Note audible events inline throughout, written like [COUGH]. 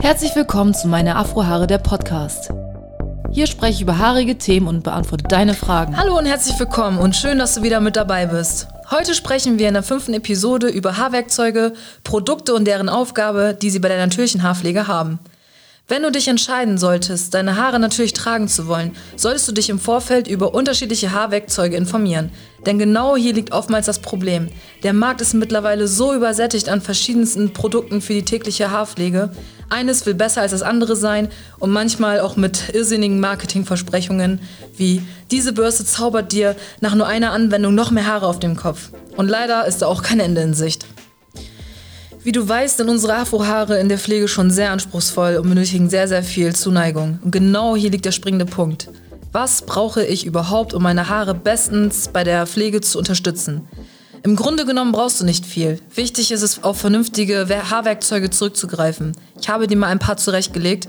Herzlich willkommen zu meine Afrohaare der Podcast. Hier spreche ich über haarige Themen und beantworte deine Fragen. Hallo und herzlich willkommen und schön, dass du wieder mit dabei bist. Heute sprechen wir in der fünften Episode über Haarwerkzeuge, Produkte und deren Aufgabe, die sie bei der natürlichen Haarpflege haben. Wenn du dich entscheiden solltest, deine Haare natürlich tragen zu wollen, solltest du dich im Vorfeld über unterschiedliche Haarwerkzeuge informieren. Denn genau hier liegt oftmals das Problem. Der Markt ist mittlerweile so übersättigt an verschiedensten Produkten für die tägliche Haarpflege. Eines will besser als das andere sein und manchmal auch mit irrsinnigen Marketingversprechungen wie diese Bürste zaubert dir nach nur einer Anwendung noch mehr Haare auf dem Kopf. Und leider ist da auch kein Ende in Sicht. Wie du weißt, sind unsere Afrohaare in der Pflege schon sehr anspruchsvoll und benötigen sehr, sehr viel Zuneigung. Und genau hier liegt der springende Punkt. Was brauche ich überhaupt, um meine Haare bestens bei der Pflege zu unterstützen? Im Grunde genommen brauchst du nicht viel. Wichtig ist es, auf vernünftige Haarwerkzeuge zurückzugreifen. Ich habe dir mal ein paar zurechtgelegt.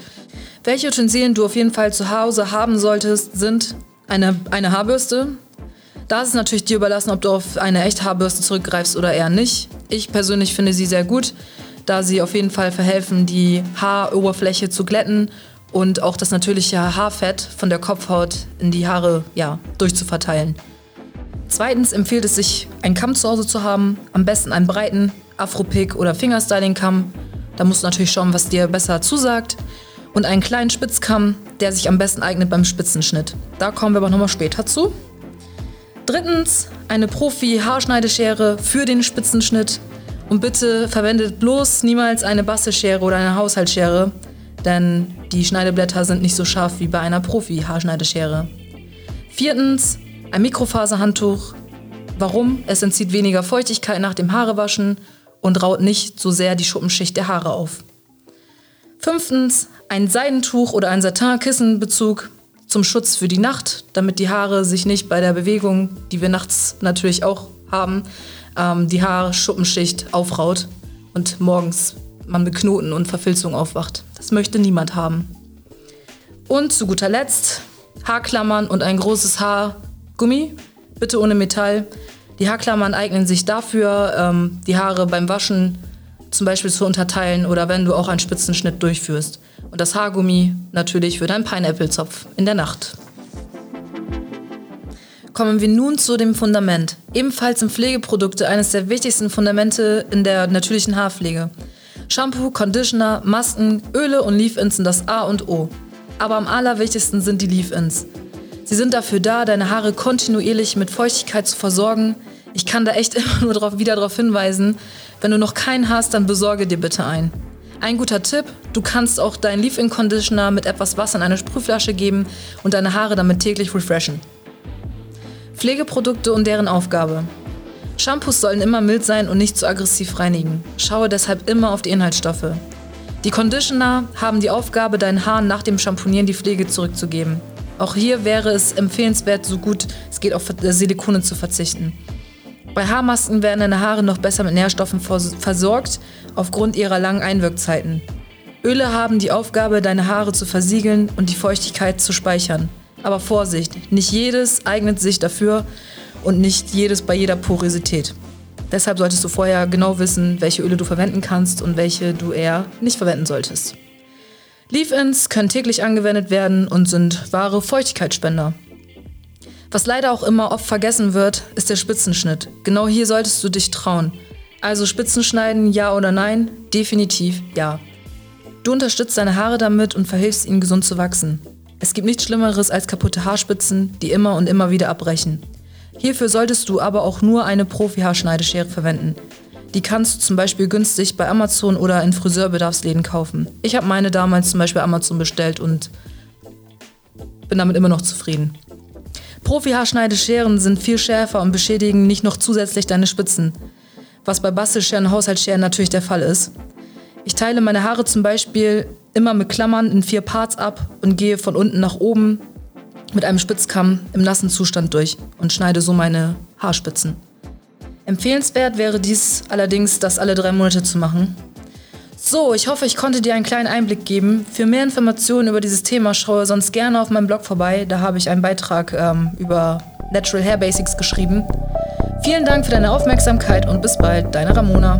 Welche Utensilien du auf jeden Fall zu Hause haben solltest, sind eine, eine Haarbürste, da ist es natürlich dir überlassen, ob du auf eine echte Haarbürste zurückgreifst oder eher nicht. Ich persönlich finde sie sehr gut, da sie auf jeden Fall verhelfen, die Haaroberfläche zu glätten und auch das natürliche Haarfett von der Kopfhaut in die Haare ja, durchzuverteilen. Zweitens empfiehlt es sich, einen Kamm zu Hause zu haben, am besten einen breiten Afro-Pick oder Fingerstyling-Kamm. Da musst du natürlich schauen, was dir besser zusagt. Und einen kleinen Spitzkamm, der sich am besten eignet beim Spitzenschnitt. Da kommen wir aber nochmal später zu. Drittens, eine Profi-Haarschneideschere für den Spitzenschnitt. Und bitte verwendet bloß niemals eine Bastelschere oder eine Haushaltsschere, denn die Schneideblätter sind nicht so scharf wie bei einer Profi-Haarschneideschere. Viertens, ein Mikrofaserhandtuch. Warum? Es entzieht weniger Feuchtigkeit nach dem Haarewaschen und raut nicht so sehr die Schuppenschicht der Haare auf. Fünftens, ein Seidentuch oder ein Satin-Kissenbezug zum Schutz für die Nacht, damit die Haare sich nicht bei der Bewegung, die wir nachts natürlich auch haben, ähm, die Haarschuppenschicht aufraut und morgens man mit Knoten und Verfilzung aufwacht. Das möchte niemand haben. Und zu guter Letzt Haarklammern und ein großes Haargummi, bitte ohne Metall. Die Haarklammern eignen sich dafür, ähm, die Haare beim Waschen zum Beispiel zu unterteilen oder wenn du auch einen Spitzenschnitt durchführst. Und das Haargummi natürlich für deinen Pineapple-Zopf in der Nacht. Kommen wir nun zu dem Fundament. Ebenfalls sind Pflegeprodukte eines der wichtigsten Fundamente in der natürlichen Haarpflege. Shampoo, Conditioner, Masken, Öle und Leave-Ins sind das A und O. Aber am allerwichtigsten sind die Leave-Ins. Sie sind dafür da, deine Haare kontinuierlich mit Feuchtigkeit zu versorgen. Ich kann da echt [LAUGHS] immer nur drauf, wieder darauf hinweisen, wenn du noch keinen hast, dann besorge dir bitte einen. Ein guter Tipp, du kannst auch deinen Leave-In-Conditioner mit etwas Wasser in eine Sprühflasche geben und deine Haare damit täglich refreshen. Pflegeprodukte und deren Aufgabe. Shampoos sollen immer mild sein und nicht zu aggressiv reinigen. Schaue deshalb immer auf die Inhaltsstoffe. Die Conditioner haben die Aufgabe, deinen Haaren nach dem Shampoonieren die Pflege zurückzugeben. Auch hier wäre es empfehlenswert, so gut es geht, auf Silikone zu verzichten. Bei Haarmasken werden deine Haare noch besser mit Nährstoffen versorgt, aufgrund ihrer langen Einwirkzeiten. Öle haben die Aufgabe, deine Haare zu versiegeln und die Feuchtigkeit zu speichern. Aber Vorsicht, nicht jedes eignet sich dafür und nicht jedes bei jeder Porosität. Deshalb solltest du vorher genau wissen, welche Öle du verwenden kannst und welche du eher nicht verwenden solltest. Leave-ins können täglich angewendet werden und sind wahre Feuchtigkeitsspender. Was leider auch immer oft vergessen wird, ist der Spitzenschnitt. Genau hier solltest du dich trauen. Also Spitzenschneiden, ja oder nein? Definitiv ja. Du unterstützt deine Haare damit und verhilfst ihnen gesund zu wachsen. Es gibt nichts Schlimmeres als kaputte Haarspitzen, die immer und immer wieder abbrechen. Hierfür solltest du aber auch nur eine Profi-Haarschneideschere verwenden. Die kannst du zum Beispiel günstig bei Amazon oder in Friseurbedarfsläden kaufen. Ich habe meine damals zum Beispiel Amazon bestellt und bin damit immer noch zufrieden. Profi-Haarschneidescheren sind viel schärfer und beschädigen nicht noch zusätzlich deine Spitzen, was bei Bastelscheren und Haushaltsscheren natürlich der Fall ist. Ich teile meine Haare zum Beispiel immer mit Klammern in vier Parts ab und gehe von unten nach oben mit einem Spitzkamm im nassen Zustand durch und schneide so meine Haarspitzen. Empfehlenswert wäre dies allerdings, das alle drei Monate zu machen, so, ich hoffe, ich konnte dir einen kleinen Einblick geben. Für mehr Informationen über dieses Thema schaue sonst gerne auf meinem Blog vorbei. Da habe ich einen Beitrag ähm, über Natural Hair Basics geschrieben. Vielen Dank für deine Aufmerksamkeit und bis bald, deine Ramona.